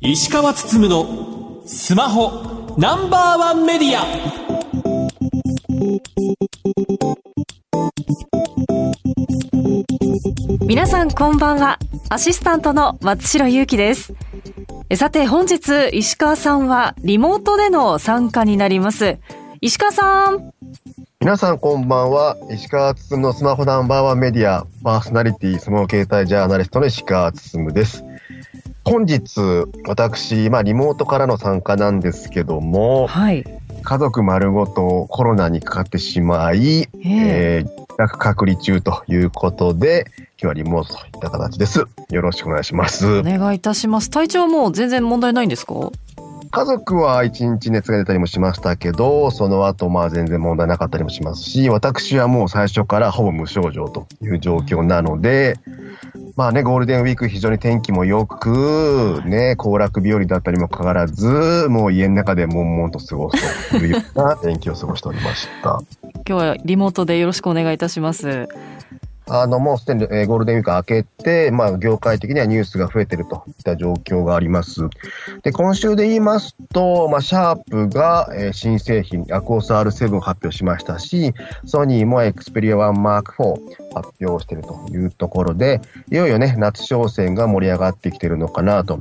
石川つつむのスマホナンバーワンメディア皆さんこんばんは。アシスタントの松代ゆうきです。えさて本日石川さんはリモートでの参加になります。石川さん。皆さんこんばんは。石川つつむのスマホナンバーワンメディア、パーソナリティ、スマホ携帯ジャーナリストの石川つつむです。本日、私、まあ、リモートからの参加なんですけども、はい。家族丸ごとコロナにかかってしまい、えええー、自宅隔離中ということで、今日はリモートといった形です。よろしくお願いしますお。願いいたします。体調はもう全然問題ないんですか？家族は一日熱が出たりもしましたけど、その後まあ全然問題なかったりもしますし、私はもう最初からほぼ無症状という状況なので、まあね、ゴールデンウィーク非常に天気も良く、ね、行楽日和だったにもかかわらず、もう家の中で悶々と過ごすというような天気を過ごしておりました。今日はリモートでよろしくお願いいたします。あの、もうすでに、えゴールデンウィーク明けて、まあ、業界的にはニュースが増えてるといった状況があります。で、今週で言いますと、まあ、シャープが、え新製品、アクオス R7 を発表しましたし、ソニーもエクスペリア1 Mark IV 発表しているというところで、いよいよね、夏商戦が盛り上がってきてるのかなと。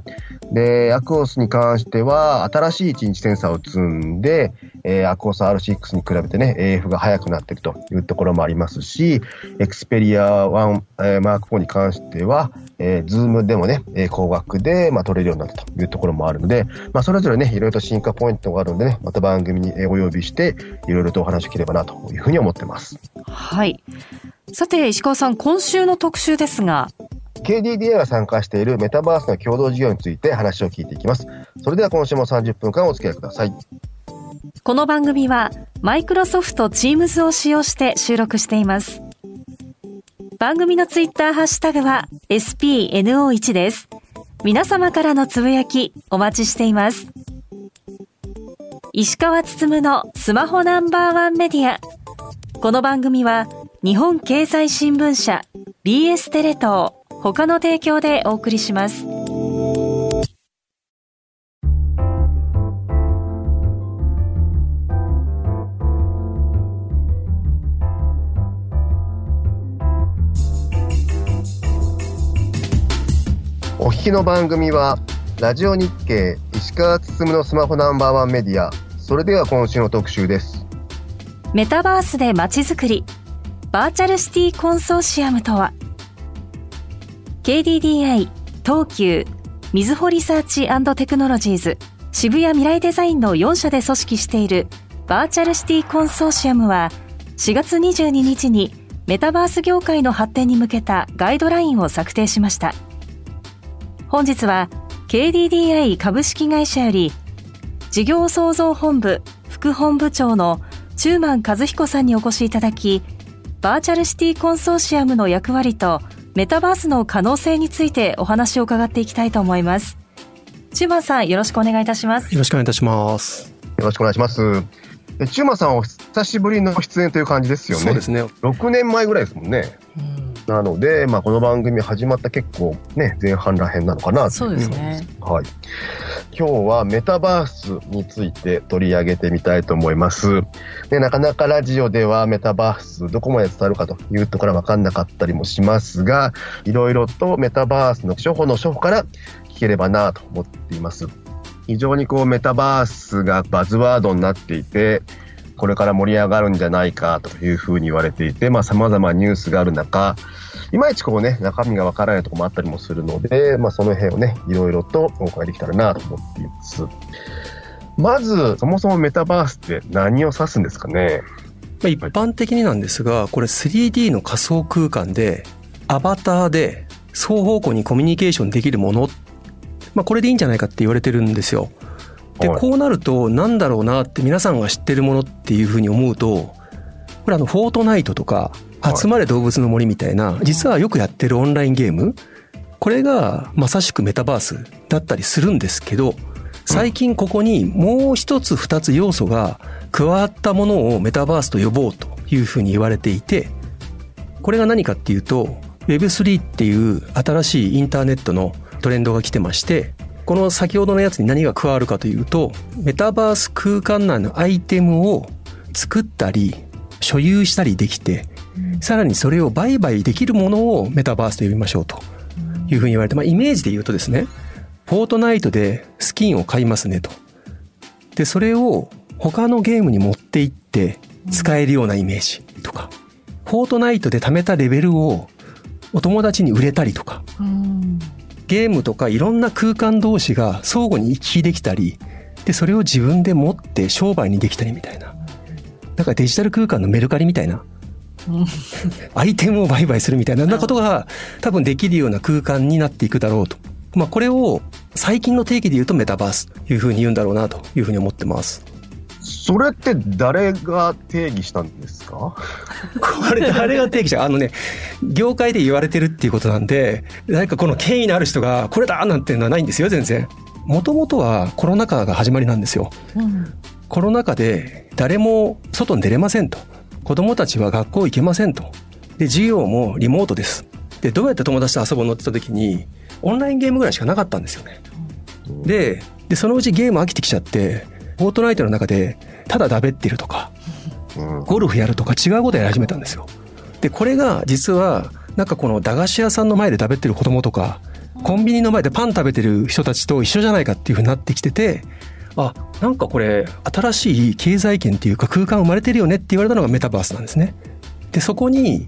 で、アクオスに関しては、新しい1インチセンサーを積んで、えーアクオス R6 に比べてね、AF が速くなってるというところもありますし、エクスペリア1、えー、マーク4に関しては、えー、ズームでもね、え光学で、まあ、撮れるようになったというところもあるので、まあ、それぞれね、いろいろと進化ポイントがあるのでね、また番組にお呼びして、いろいろとお話を聞ければなというふうに思ってます。はい。さて石川さん、今週の特集ですが、KDDI が参加しているメタバースの共同事業について話を聞いていきます。それでは今週も30分間お付き合いください。この番組はマイクロソフト Teams を使用して収録しています。番組のツイッターハッシュタグは SPNO1 です。皆様からのつぶやきお待ちしています。石川つつむのスマホナンバーワンメディア。この番組は日本経済新聞社 BS テレ東他の提供でお送りします。お聞きの番組は、ラジオ日経石川つつむのスマホナンバーワンメディア。それでは今週の特集です。メタバースで街づくりバーチャルシティコンソーシアムとは KDDI 東急みずほリサーチテクノロジーズ渋谷未来デザインの4社で組織しているバーチャルシティコンソーシアムは4月22日にメタバース業界の発展に向けたガイドラインを策定しました。本日は KDDI 株式会社より事業創造本部副本部長の中満和彦さんにお越しいただきバーチャルシティコンソーシアムの役割とメタバースの可能性についてお話を伺っていきたいと思います中満さんよろしくお願いいたしますよろしくお願いいたします。よろしくお願いします。でチューマさんお久しぶりの出演という感じですよね。そうですね。6年前ぐらいですもんね。なので、まあ、この番組始まった結構ね、前半らへんなのかなとそうですねはい。今日はメタバースについて取り上げてみたいと思います。で、なかなかラジオではメタバースどこまで伝わるかというところは分かんなかったりもしますが、いろいろとメタバースの初歩の初歩から聞ければなと思っています。非常にこうメタバースがバズワードになっていて、これから盛り上がるんじゃないかというふうに言われていて、まあ様々ニュースがある中、いまいちこうね、中身がわからないところもあったりもするので、まあその辺をね、いろいろとお伺いできたらなと思っています。まず、そもそもメタバースって何を指すんですかね？まあ、一般的になんですが、これ 3D の仮想空間で、アバターで双方向にコミュニケーションできるもの、まあ、これでいいんじゃないかって言われてるんですよ。で、はいこうなると、なんだろうなって皆さんが知ってるものっていうふうに思うと、これあの、フォートナイトとか、はい集まれ動物の森みたいな、実はよくやってるオンラインゲーム、これがまさしくメタバースだったりするんですけど、最近ここにもう一つ二つ要素が加わったものをメタバースと呼ぼうというふうに言われていて、これが何かっていうと、Web3 っていう新しいインターネットのトレンドが来てまして、この先ほどのやつに何が加わるかというと、メタバース空間内のアイテムを作ったり、所有したりできて、さらにそれを売買できるものをメタバースと呼びましょうというふうに言われて、まあイメージで言うとですね、フォートナイトでスキンを買いますねと。で、それを他のゲームに持っていって使えるようなイメージとか、フォートナイトで貯めたレベルをお友達に売れたりとか、ゲームとかいろんな空間同士が相互に行き来できたり、で、それを自分で持って商売にできたりみたいな。だからデジタル空間のメルカリみたいな。アイテムを売買するみたいなことが多分できるような空間になっていくだろうと。まあこれを最近の定義で言うとメタバースというふうに言うんだろうなというふうに思ってます。それって誰が定義したんですか？これ誰が定義した？あのね、業界で言われてるっていうことなんで、何かこの権威のある人がこれだなんていうのはないんですよ、全然。もともとはコロナ禍が始まりなんですよ。うん、コロナ禍で誰も外に出れませんと。子供たちは学校行けませんと。で、授業もリモートです。で、どうやって友達と遊ぶのって言った時に、オンラインゲームぐらいしかなかったんですよね。で、で、そのうちゲーム飽きてきちゃって、フォートナイトの中で、ただだべってるとか、ゴルフやるとか違うことやり始めたんですよ。で、これが実は、なんかこの駄菓子屋さんの前で食べてる子供とか、コンビニの前でパン食べてる人たちと一緒じゃないかっていうふうになってきてて、あ、なんかこれ、新しい経済圏っていうか空間生まれてるよねって言われたのがメタバースなんですね。で、そこに、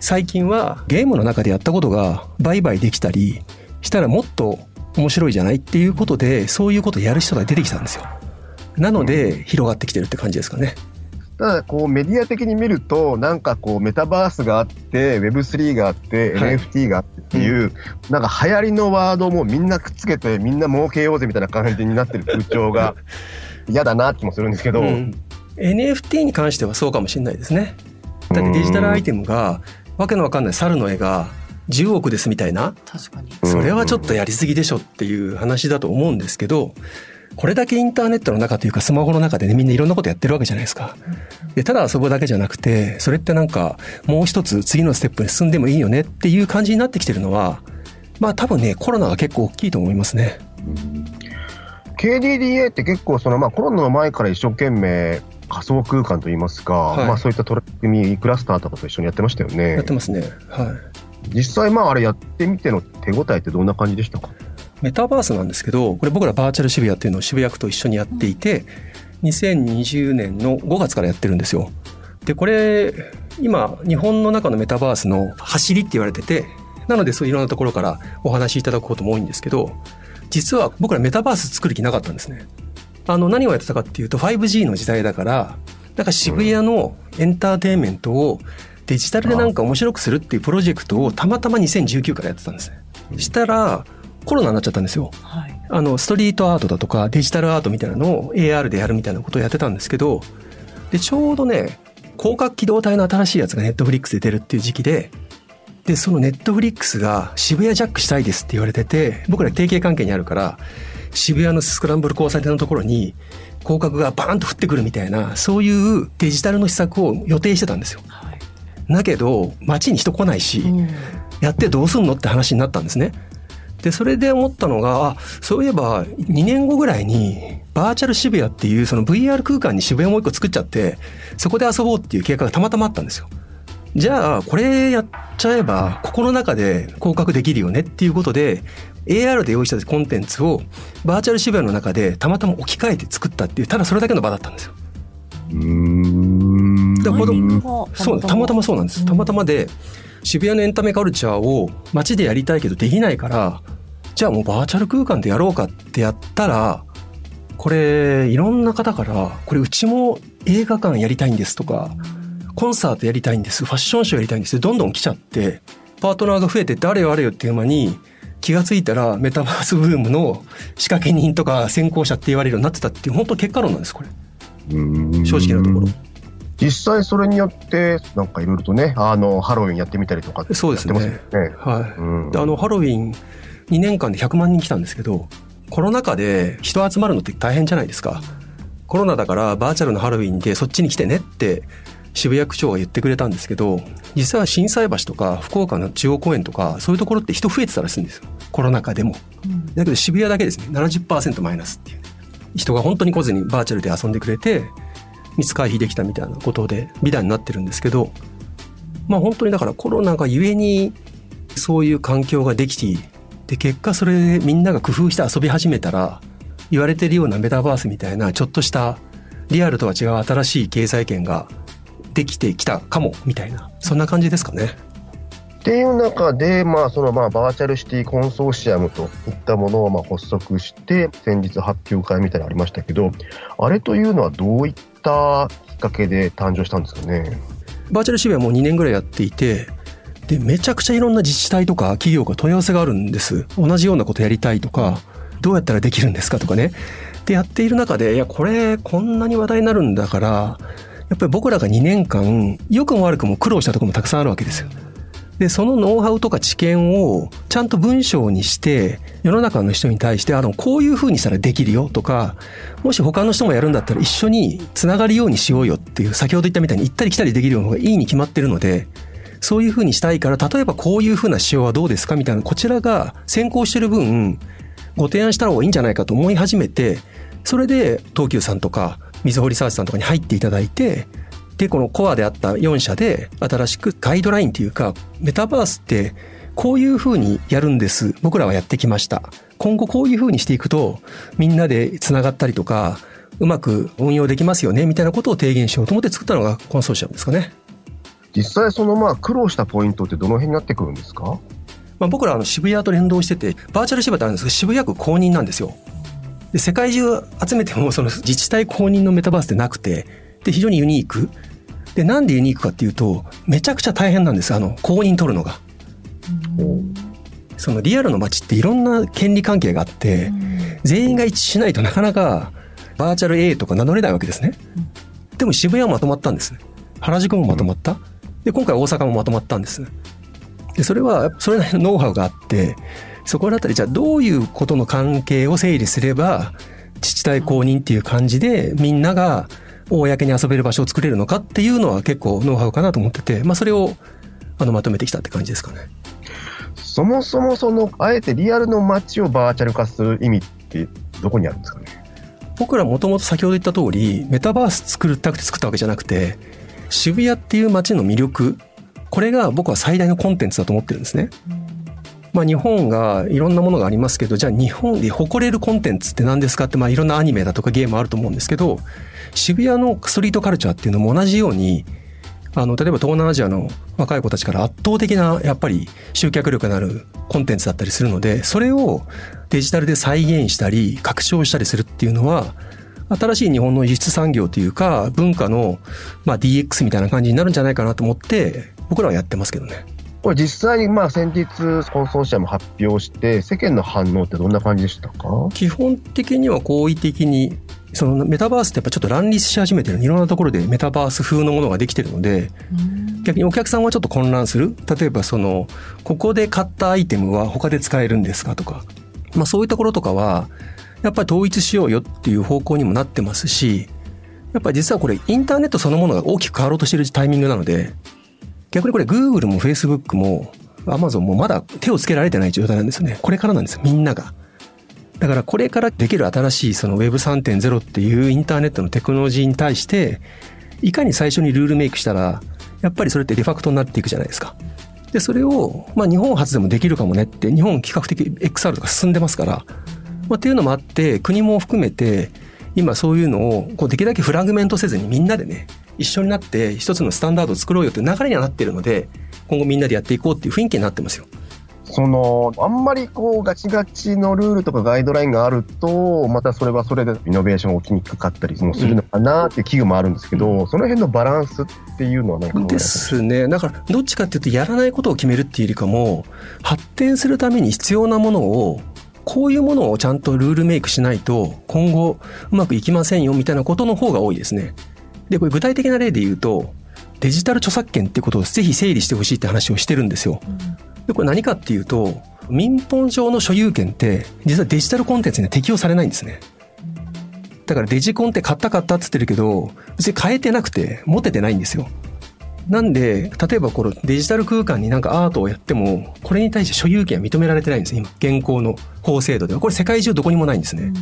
最近はゲームの中でやったことが売買できたりしたらもっと面白いじゃないっていうことで、そういうことをやる人が出てきたんですよ。なので、広がってきてるって感じですかね。ただ、こう、メディア的に見ると、なんかこう、メタバースがあって、Web3 があって、はい、NFT があってっていう、うん、なんか流行りのワードもみんなくっつけて、みんな儲けようぜみたいな感じになってる風潮が 嫌だなって気もするんですけど、うん、NFT に関してはそうかもしれないですね。だってデジタルアイテムが、わけのわかんない猿の絵が、10億ですみたいな。確かに。それはちょっとやりすぎでしょっていう話だと思うんですけどこれだけインターネットの中というかスマホの中でね、みんないろんなことやってるわけじゃないですか。で、ただ遊ぶだけじゃなくて、それってなんか、もう一つ次のステップに進んでもいいよねっていう感じになってきてるのは、まあ多分ね、コロナが結構大きいと思いますね。KDDA って結構その、まあコロナの前から一生懸命仮想空間といいますか、はい、まあそういった取り組み、クラスターとかと一緒にやってましたよね。やってますね。はい。実際まああれやってみての手応えってどんな感じでしたか？メタバースなんですけど、これ僕らバーチャル渋谷っていうのを渋谷区と一緒にやっていて、2020年の5月からやってるんですよ。で、これ、今、日本の中のメタバースの走りって言われてて、なのでそういろんなところからお話しいただくことも多いんですけど、実は僕らメタバース作る気なかったんですね。あの、何をやってたかっていうと 5G の時代だから、なんか渋谷のエンターテインメントをデジタルでなんか面白くするっていうプロジェクトをたまたま2019からやってたんですね。したら、コロナになっちゃったんですよ。はい、あの、ストリートアートだとかデジタルアートみたいなのを AR でやるみたいなことをやってたんですけど、で、ちょうどね、広角機動隊の新しいやつがネットフリックスで出るっていう時期で、で、そのネットフリックスが渋谷ジャックしたいですって言われてて、僕ら提携関係にあるから、渋谷のスクランブル交差点のところに広角がバーンと降ってくるみたいな、そういうデジタルの施策を予定してたんですよ。はい、だけど、街に人来ないし、うん、やってどうすんのって話になったんですね。で、それで思ったのが、あ、そういえば2年後ぐらいにバーチャル渋谷っていうその VR 空間に渋谷もう一個作っちゃって、そこで遊ぼうっていう計画がたまたまあったんですよ。じゃあ、これやっちゃえば、ここの中で広角できるよねっていうことで、AR で用意したコンテンツをバーチャル渋谷の中でたまたま置き換えて作ったっていう、ただそれだけの場だったんですよ。うん。そう、たまたまそうなんです。たまたまで、渋谷のエンタメカルチャーを街でやりたいけどできないから、じゃあもうバーチャル空間でやろうかってやったら、これ、いろんな方から、これうちも映画館やりたいんですとか、コンサートやりたいんです、ファッションショーやりたいんですどんどん来ちゃって、パートナーが増えてってあれよあれよっていう間に、気がついたらメタバースブームの仕掛け人とか先行者って言われるようになってたっていう本当結果論なんですこれ。正直なところ。実際それによってなんかいろいろとねあのハロウィンやってみたりとかそうですね、ね、はい、うん、あのハロウィン2年間で100万人来たんですけど、コロナ禍で人集まるのって大変じゃないですか。コロナだからバーチャルのハロウィンでそっちに来てねって渋谷区長が言ってくれたんですけど、実は心斎橋とか福岡の中央公園とか、そういうところって人増えてたらしいんですよ。コロナ禍でも。だけど渋谷だけですね、70%マイナスっていう。人が本当に来ずにバーチャルで遊んでくれて、密回避できたみたいなことで美談になってるんですけど、まあ本当にだからコロナがゆえにそういう環境ができて、で結果それでみんなが工夫して遊び始めたら、言われてるようなメタバースみたいなちょっとしたリアルとは違う新しい経済圏ができてきたかもみたいなそんな感じですかね。っていう中で、まあ、そのまあバーチャルシティコンソーシアムといったものをまあ発足して、先日発表会みたいなのありましたけど、あれというのはどういったきっかけで誕生したんですかね？バーチャル渋谷もう2年ぐらいやっていて、で、めちゃくちゃいろんな自治体とか企業が問い合わせがあるんです。同じようなことやりたいとか、どうやったらできるんですかとかね。で、やっている中で、いや、これ、こんなに話題になるんだから、やっぱり僕らが2年間、良くも悪くも苦労したところもたくさんあるわけですよ。で、そのノウハウとか知見をちゃんと文章にして、世の中の人に対して、あの、こういう風にしたらできるよとか、もし他の人もやるんだったら一緒につながるようにしようよっていう、先ほど言ったみたいに行ったり来たりできるような方がいいに決まってるので、そういう風にしたいから、例えばこういう風な仕様はどうですかみたいな、こちらが先行してる分、ご提案した方がいいんじゃないかと思い始めて、それで東急さんとか、みずほリサーチさんとかに入っていただいて、で、このコアであった4社で新しくガイドラインというか、メタバースってこういうふうにやるんです。僕らはやってきました。今後こういうふうにしていくと、みんなで繋がったりとか、うまく運用できますよね、みたいなことを提言しようと思って作ったのがコンソーシアムですかね。実際そのまあ苦労したポイントってどの辺になってくるんですか？まあ、僕らあの渋谷と連動してて、バーチャル渋谷ってあるんですけど、渋谷区公認なんですよ。で、世界中集めてもその自治体公認のメタバースってなくて、で、非常にユニーク。で、なんでユニークかっていうと、めちゃくちゃ大変なんです。あの、公認取るのが。そのリアルの街っていろんな権利関係があって、全員が一致しないとなかなかバーチャル A とか名乗れないわけですね。でも渋谷はまとまったんですね。原宿もまとまった。で、今回大阪もまとまったんです。で、それは、それなりのノウハウがあって、そこだったり、じゃあどういうことの関係を整理すれば、自治体公認っていう感じで、みんなが公に遊べる場所を作れるのかっていうのは結構ノウハウかなと思ってて、まあそれをあのまとめてきたって感じですかね。そもそもその、あえてリアルの街をバーチャル化する意味ってどこにあるんですかね？僕らもともと先ほど言った通り、メタバース作りたくて作ったわけじゃなくて、渋谷っていう街の魅力、これが僕は最大のコンテンツだと思ってるんですね。まあ日本がいろんなものがありますけど、じゃあ日本で誇れるコンテンツって何ですかって、まあいろんなアニメだとかゲームあると思うんですけど、渋谷のストリートカルチャーっていうのも同じように、あの、例えば東南アジアの若い子たちから圧倒的な、やっぱり集客力のあるコンテンツだったりするので、それをデジタルで再現したり、拡張したりするっていうのは、新しい日本の輸出産業というか、文化の、まあ、DX みたいな感じになるんじゃないかなと思って、僕らはやってますけどね。これ実際にまあ先日コンソーシアム発表して世間の反応ってどんな感じでしたか？基本的には好意的にそのメタバースってやっぱちょっと乱立し始めてるいろんなところでメタバース風のものができてるので、逆にお客さんはちょっと混乱する。例えばそのここで買ったアイテムは他で使えるんですかとか、まあ、そういうところとかはやっぱり統一しようよっていう方向にもなってますしやっぱり実はこれインターネットそのものが大きく変わろうとしてるタイミングなので逆にこれ Google も Facebook も Amazon もまだ手をつけられてない状態なんですよねこれからなんですよみんなが。だからこれからできる新しいその Web3.0 っていうインターネットのテクノロジーに対して、いかに最初にルールメイクしたら、やっぱりそれってデファクトになっていくじゃないですか。で、それを、まあ日本初でもできるかもねって、日本企画的 XR とか進んでますから、まあ、っていうのもあって、国も含めて、今そういうのをこうできるだけフラグメントせずにみんなでね、一緒になって一つのスタンダードを作ろうよという流れにはなってるので、今後みんなでやっていこうっていう雰囲気になってますよ。その、あんまりこう、ガチガチのルールとかガイドラインがあると、またそれはそれでイノベーションが起きにくかったりもするのかなっていう危惧もあるんですけど、うん、その辺のバランスっていうのは何かですね。だから、どっちかっていうと、やらないことを決めるっていうよりかも、発展するために必要なものを、こういうものをちゃんとルールメイクしないと、今後うまくいきませんよみたいなことの方が多いですね。で、これ具体的な例で言うと、デジタル著作権ってことをぜひ整理してほしいって話をしてるんですよ。うんで、これ何かっていうと、民本上の所有権って、実はデジタルコンテンツには適用されないんですね。だからデジコンって買った買ったって言ってるけど、別に変えてなくて、持ててないんですよ。なんで、例えばこのデジタル空間になんかアートをやっても、これに対して所有権は認められてないんです今、現行の法制度では。これ世界中どこにもないんですね。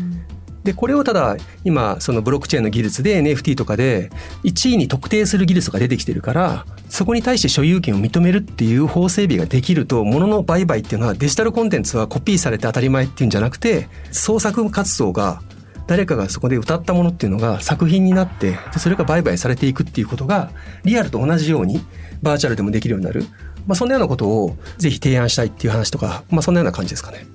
で、これをただ、今、そのブロックチェーンの技術で NFT とかで、1位に特定する技術が出てきてるから、そこに対して所有権を認めるっていう法整備ができると、物の売買っていうのはデジタルコンテンツはコピーされて当たり前っていうんじゃなくて、創作活動が誰かがそこで歌ったものっていうのが作品になってそれが売買されていくっていうことがリアルと同じようにバーチャルでもできるようになる、まあ、そんなようなことをぜひ提案したいっていう話とか、まあ、そんなような感じですかね。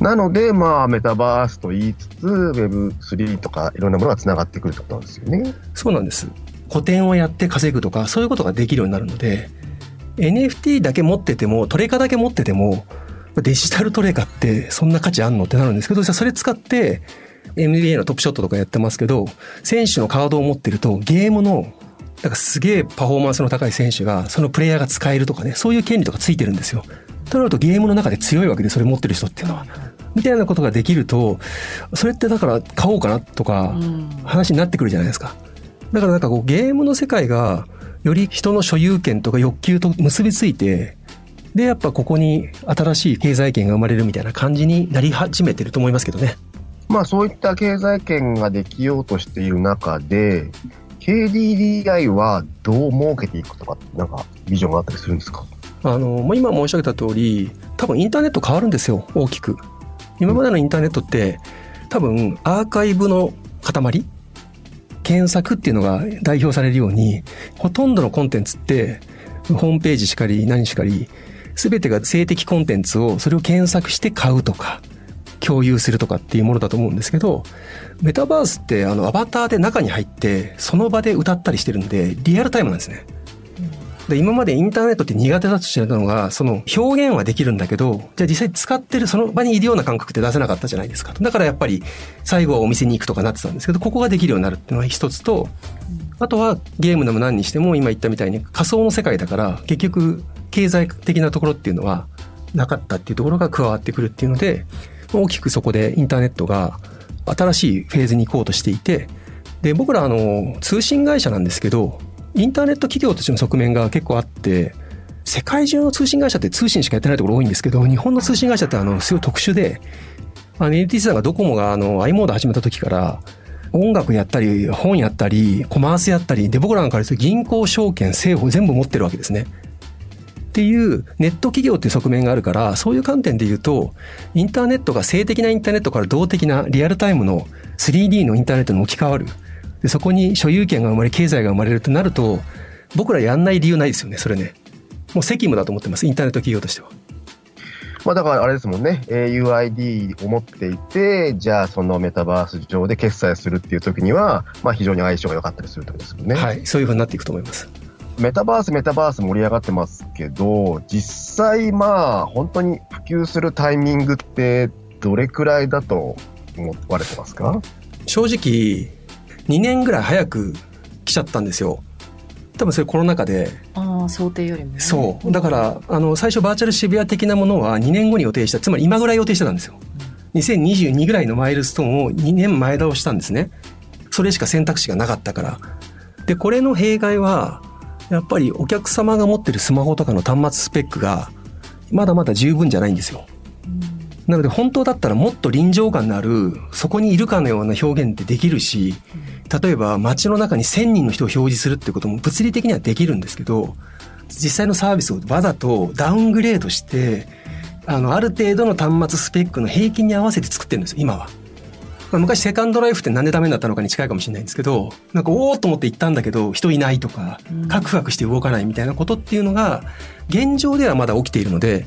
なので、まあ、メタバースと言いつつ、Web3 とかいろんなものがつながってくるってことなんですよね。そうなんです。古典をやって稼ぐとか、そういうことができるようになるので、NFT だけ持ってても、トレカだけ持ってても、デジタルトレカってそんな価値あんのってなるんですけど、それ使って NBA のトップショットとかやってますけど、選手のカードを持ってると、ゲームの、だからすげえパフォーマンスの高い選手が、そのプレイヤーが使えるとかね、そういう権利とかついてるんですよ。となるとゲームの中で強いわけで、それ持ってる人っていうのは。みたいなことができると、それってだから買おうかなとか、話になってくるじゃないですか。だからなんかこうゲームの世界が、より人の所有権とか欲求と結びついて、で、やっぱここに新しい経済圏が生まれるみたいな感じになり始めてると思いますけどね。まあそういった経済圏ができようとしている中で、KDDI はどう儲けていくとか、なんかビジョンがあったりするんですか？あの、今申し上げた通り、多分インターネット変わるんですよ、大きく。今までのインターネットって、多分アーカイブの塊検索っていうのが代表されるように、ほとんどのコンテンツって、ホームページしかり何しかり、すべてが性的コンテンツをそれを検索して買うとか、共有するとかっていうものだと思うんですけど、メタバースってあのアバターで中に入ってその場で歌ったりしてるんで、リアルタイムなんですね。で今までインターネットって苦手だとしてたのが、その表現はできるんだけど、じゃあ実際使ってるその場にいるような感覚って出せなかったじゃないですか。だからやっぱり最後はお店に行くとかなってたんですけど、ここができるようになるっていうのは一つと、あとはゲームでも何にしても今言ったみたいに仮想の世界だから結局経済的なところっていうのはなかったっていうところが加わってくるっていうので、大きくそこでインターネットが新しいフェーズに行こうとしていて、で、僕らあの、通信会社なんですけど、インターネット企業としての側面が結構あって、世界中の通信会社って通信しかやってないところ多いんですけど、日本の通信会社ってあの、すごい特殊で、あの、NTT さんがドコモがあの、i モード始めた時から、音楽やったり、本やったり、コマースやったり、で、僕らなんかです銀行、証券、政府全部持ってるわけですね。っていうネット企業っていう側面があるから、そういう観点で言うと、インターネットが性的なインターネットから動的なリアルタイムの 3D のインターネットに置き換わる。でそこに所有権が生まれ、経済が生まれるとなると、僕らやんない理由ないですよね、それね。もう責務だと思ってます、インターネット企業としては。まあだからあれですもんね、UID を持っていて、じゃあそのメタバース上で決済するっていう時には、まあ非常に相性が良かったりするってことですもんね。はい、そういうふうになっていくと思います。メタバース、メタバース盛り上がってますけど、実際まあ本当に普及するタイミングってどれくらいだと思われてますか？正直、2年ぐらい早く来ちゃったんですよ。多分それコロナ禍で。ああ、想定よりも、ね、そう。だから、あの、最初バーチャル渋谷的なものは2年後に予定した、つまり今ぐらい予定してたんですよ。2022ぐらいのマイルストーンを2年前倒したんですね。それしか選択肢がなかったから。で、これの弊害は、やっぱりお客様が持ってるスマホとかの端末スペックが、まだまだ十分じゃないんですよ。なので本当だったらもっと臨場感のある、そこにいるかのような表現ってできるし、例えば街の中に1000人の人を表示するってことも物理的にはできるんですけど、実際のサービスをわざとダウングレードして、あの、ある程度の端末スペックの平均に合わせて作ってるんですよ、今は。まあ、昔セカンドライフってなんでダメになったのかに近いかもしれないんですけど、なんかおおと思って行ったんだけど、人いないとか、カクカクして動かないみたいなことっていうのが、現状ではまだ起きているので、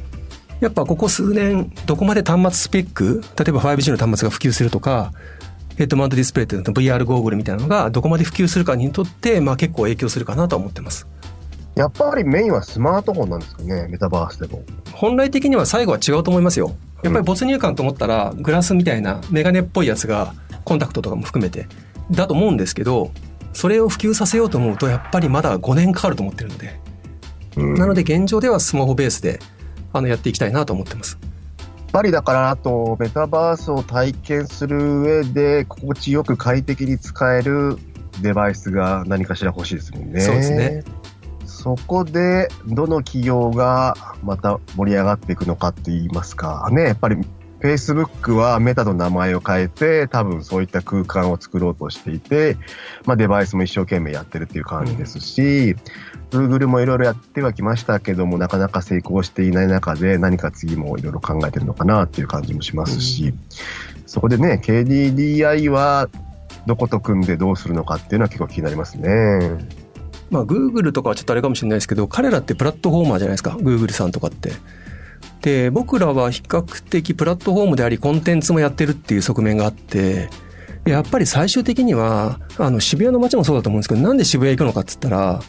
やっぱここ数年、どこまで端末スペック、例えば 5G の端末が普及するとか、ヘッドマウントディスプレイっていうの VR ゴーグルみたいなのがどこまで普及するかにとって、まあ結構影響するかなと思ってます。やっぱりメインはスマートフォンなんですかね、メタバースでも。本来的には最後は違うと思いますよ。やっぱり没入感と思ったら、グラスみたいなメガネっぽいやつが、コンタクトとかも含めて、だと思うんですけど、それを普及させようと思うと、やっぱりまだ5年かかると思ってるので。なので現状ではスマホベースであのやっていきたいなと思ってます。やっぱりだからあとメタバースを体験する上で心地よく快適に使えるデバイスが何かしら欲しいですもんね。そうですね。そこで、どの企業がまた盛り上がっていくのかって言いますか、ね、やっぱり Facebook はメタの名前を変えて、多分そういった空間を作ろうとしていて、まあデバイスも一生懸命やってるっていう感じですし、うん、Google もいろいろやってはきましたけども、なかなか成功していない中で何か次もいろいろ考えてるのかなっていう感じもしますし、うん、そこでね、KDDI はどこと組んでどうするのかっていうのは結構気になりますね。まあ、Google とかはちょっとあれかもしれないですけど、彼らってプラットフォーマーじゃないですか、Google さんとかって。で、僕らは比較的プラットフォームであり、コンテンツもやってるっていう側面があって、やっぱり最終的には、あの、渋谷の街もそうだと思うんですけど、なんで渋谷行くのかっつったら、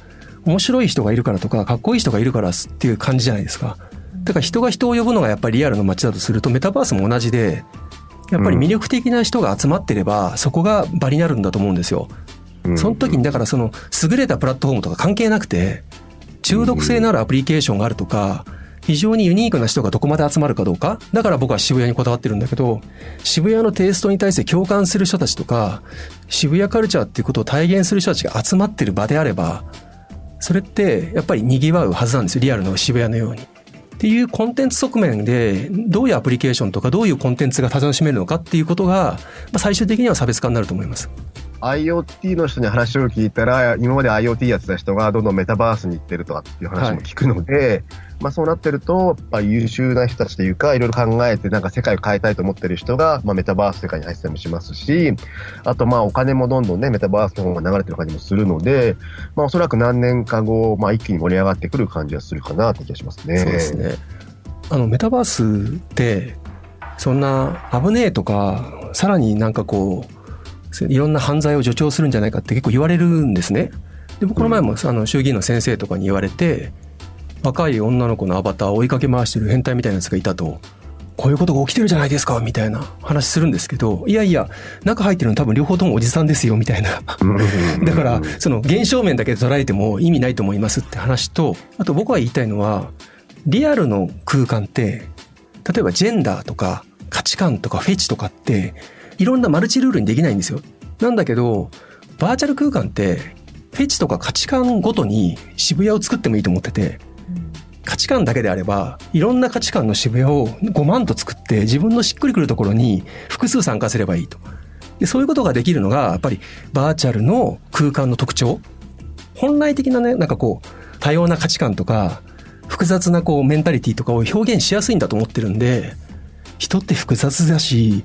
面白い人がいるからとか、かっこいい人がいるからっていう感じじゃないですか。だから人が人を呼ぶのがやっぱりリアルの街だとすると、メタバースも同じで、やっぱり魅力的な人が集まってれば、そこが場になるんだと思うんですよ。その時にだからその優れたプラットフォームとか関係なくて、中毒性のあるアプリケーションがあるとか、非常にユニークな人がどこまで集まるかどうか。だから僕は渋谷にこだわってるんだけど、渋谷のテイストに対して共感する人たちとか、渋谷カルチャーっていうことを体現する人たちが集まってる場であれば、それってやっぱり賑わうはずなんですよ。リアルの渋谷のように。っていうコンテンツ側面で、どういうアプリケーションとか、どういうコンテンツが楽しめるのかっていうことが、最終的には差別化になると思います。IoT の人に話を聞いたら、今まで IoT やってた人がどんどんメタバースに行ってるとかっていう話も聞くので、はい、まあそうなってると、まあ、優秀な人たちというか、いろいろ考えてなんか世界を変えたいと思ってる人が、まあメタバース世界に入ってたりもしますし、あとまあお金もどんどんね、メタバースの方が流れてる感じもするので、まあおそらく何年か後、まあ一気に盛り上がってくる感じはするかなって気がしますね。そうですね。あのメタバースって、そんな危ねえとか、さらになんかこう、いろんな犯罪を助長するんじゃないかって結構言われるんですね。で僕の前もあの衆議院の先生とかに言われて若い女の子のアバターを追いかけ回してる変態みたいなやつがいたと。こういうことが起きてるじゃないですかみたいな話するんですけど、いやいや、中入ってるの多分両方ともおじさんですよみたいな。だから、その現象面だけで捉えても意味ないと思いますって話と、あと僕は言いたいのは、リアルの空間って、例えばジェンダーとか価値観とかフェチとかって、いろんなマルチルールにできないんですよ。なんだけど、バーチャル空間って、フェチとか価値観ごとに渋谷を作ってもいいと思ってて、価値観だけであれば、いろんな価値観の渋谷を5万と作って、自分のしっくりくるところに複数参加すればいいと。でそういうことができるのが、やっぱりバーチャルの空間の特徴。本来的なね、なんかこう、多様な価値観とか、複雑なこうメンタリティとかを表現しやすいんだと思ってるんで、人って複雑だし、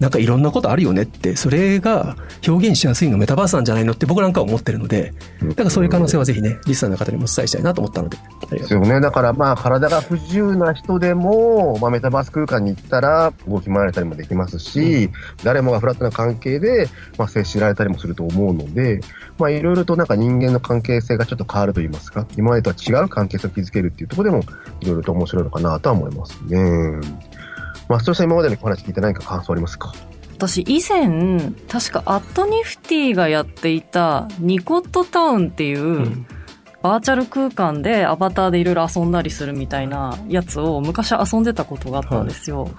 なんかいろんなことあるよねって、それが表現しやすいのメタバースなんじゃないのって僕なんかは思ってるので、だからそういう可能性はぜひね、リスナーの方にもお伝えしたいなと思ったので。ですよね。だからまあ体が不自由な人でも、まあメタバース空間に行ったら動き回れたりもできますし、うん、誰もがフラットな関係で、まあ接しられたりもすると思うので、まあいろいろとなんか人間の関係性がちょっと変わると言いますか、今までとは違う関係性を築けるっていうところでも、いろいろと面白いのかなとは思いますね。まあ、そして今までのお話聞いて何か感想ありますか？私以前確かアットニフティがやっていたニコットタウンっていう、うん、バーチャル空間でアバターでいろいろ遊んだりするみたいなやつを昔遊んでたことがあったんですよ。はい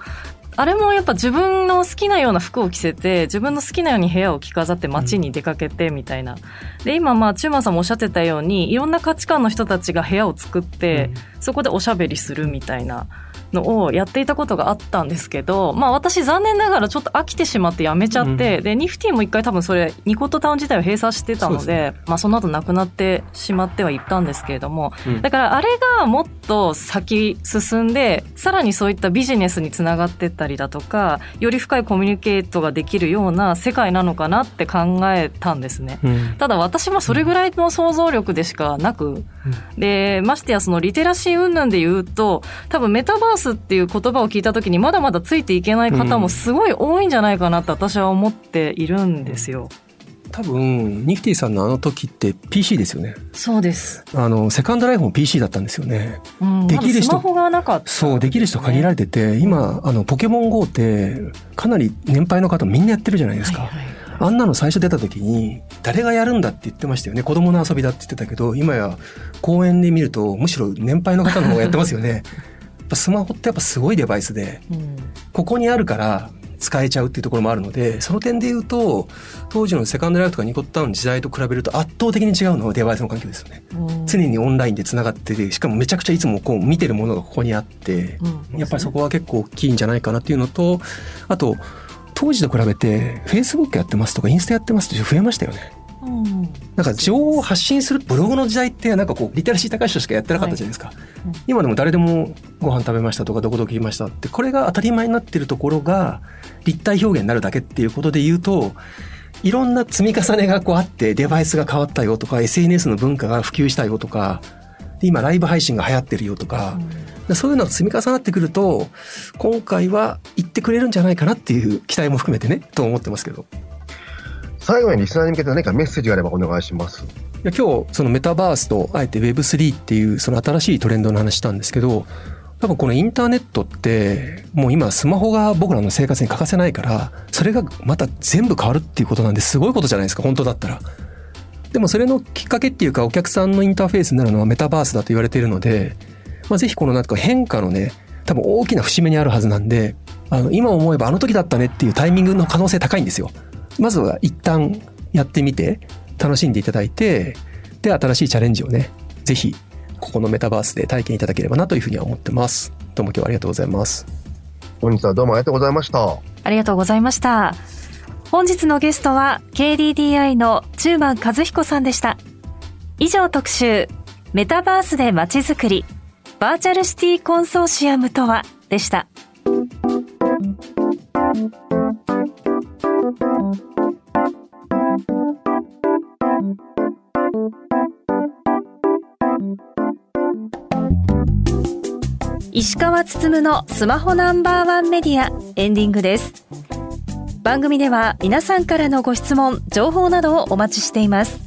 あれもやっぱ自分の好きなような服を着せて、自分の好きなように部屋を着飾って街に出かけてみたいな。で、今まあ、チューマンさんもおっしゃってたように、いろんな価値観の人たちが部屋を作って、そこでおしゃべりするみたいな。のをやっていたことがあったんですけど、まあ私残念ながらちょっと飽きてしまってやめちゃって、うん、で、ニフティも一回多分それ、ニコットタウン自体を閉鎖してたので、でまあその後なくなってしまってはいったんですけれども、うん、だからあれがもっと先進んで、さらにそういったビジネスにつながってったりだとか、より深いコミュニケートができるような世界なのかなって考えたんですね。うん、ただ私もそれぐらいの想像力でしかなく、で、ましてやそのリテラシー云々で言うと、多分メタバースっていう言葉を聞いた時にまだまだついていけない方もすごい多いんじゃないかなって私は思っているんですよ。多分ニフティさんのあの時って PC ですよね。そうです。あのセカンドライフも PC だったんですよね。うん、できる人スマホがなかった、そうできる人限られてて、今あのポケモン GO ってかなり年配の方みんなやってるじゃないですか。はいはいあんなの最初出た時に誰がやるんだって言ってましたよね子供の遊びだって言ってたけど今や公園で見るとむしろ年配の方の方がやってますよね。ぱスマホってやっぱすごいデバイスで、うん、ここにあるから使えちゃうっていうところもあるので、その点で言うと、当時のセカンドライフとかニコットタウンの時代と比べると圧倒的に違うのはデバイスの環境ですよね。常にオンラインで繋がってて、しかもめちゃくちゃいつもこう見てるものがここにあって、やっぱりそこは結構大きいんじゃないかなっていうのと、あと、当時と比べて、Facebook やってますとかインスタやってますって増えましたよね。なんか情報を発信するブログの時代ってなんかこうリテラシー高い人しかやってなかったじゃないですか、はい。うん、今でも誰でもご飯食べましたとかどこどこ行きましたってこれが当たり前になってるところが立体表現になるだけっていうことで言うといろんな積み重ねがこうあってデバイスが変わったよとか SNS の文化が普及したよとか今ライブ配信が流行ってるよとか、うん、そういうのが積み重なってくると今回は言ってくれるんじゃないかなっていう期待も含めてねと思ってますけど。最後にリスナーに向けて何かメッセージがあればお願いします。いや今日そのメタバースとあえて Web3 っていうその新しいトレンドの話したんですけど多分このインターネットってもう今スマホが僕らの生活に欠かせないからそれがまた全部変わるっていうことなんですごいことじゃないですか本当だったら。でもそれのきっかけっていうかお客さんのインターフェースになるのはメタバースだと言われているので、まあ、ぜひこのなんか変化のね多分大きな節目にあるはずなんであの今思えばあの時だったねっていうタイミングの可能性高いんですよ。まずは一旦やってみて楽しんでいただいてで新しいチャレンジをねぜひここのメタバースで体験いただければなというふうには思ってます。どうも今日はありがとうございます。本日はどうもありがとうございました。ありがとうございました。本日のゲストは KDDI の中馬和彦さんでした。以上特集メタバースでまちづくりバーチャルシティコンソーシアムとはでした石川つつむのスマホナンバーワンメディアエンディングです。番組では皆さんからのご質問情報などをお待ちしています。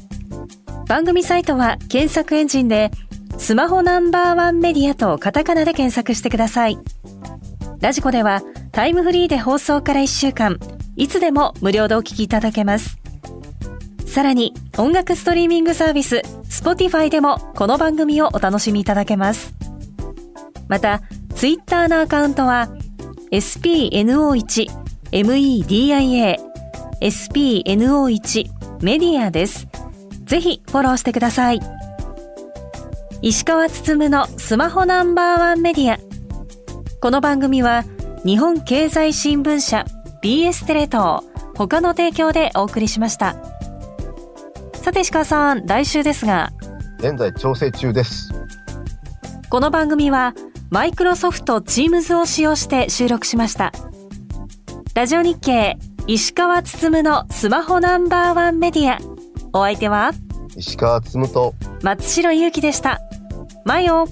番組サイトは検索エンジンでスマホナンバーワンメディアとカタカナで検索してください。ラジコではタイムフリーで放送から1週間。いつでも無料でお聞きいただけますさらに音楽ストリーミングサービス Spotify でもこの番組をお楽しみいただけますまた、ツイッターのアカウントは、spno1media spno1 メディアです。ぜひフォローしてください。石川つつむのスマホナンバーワンメディア。この番組は日本経済新聞社 BS テレ東他の提供でお送りしました。さて石川さん、来週ですが。現在調整中です。この番組はマイクロソフト Teams を使用して収録しました。ラジオ日経石川つつむのスマホナンバーワンメディア。お相手は石川つむと松代ゆうきでした。マヨ